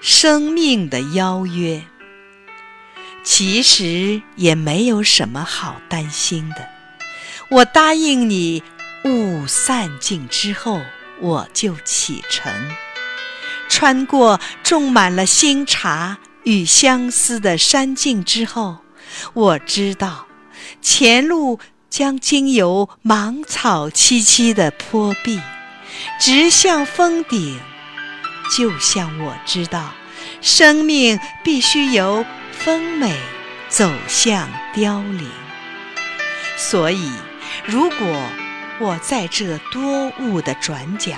生命的邀约。其实也没有什么好担心的。我答应你，雾散尽之后，我就启程，穿过种满了新茶与相思的山径之后，我知道前路将经由芒草萋萋的坡壁，直向峰顶。就像我知道，生命必须由丰美走向凋零。所以，如果我在这多雾的转角，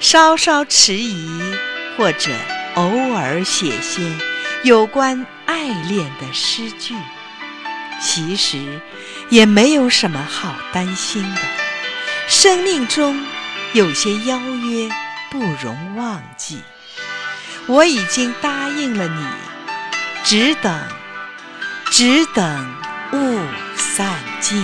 稍稍迟疑，或者偶尔写些有关爱恋的诗句，其实也没有什么好担心的。生命中有些邀约。不容忘记，我已经答应了你，只等，只等雾散尽。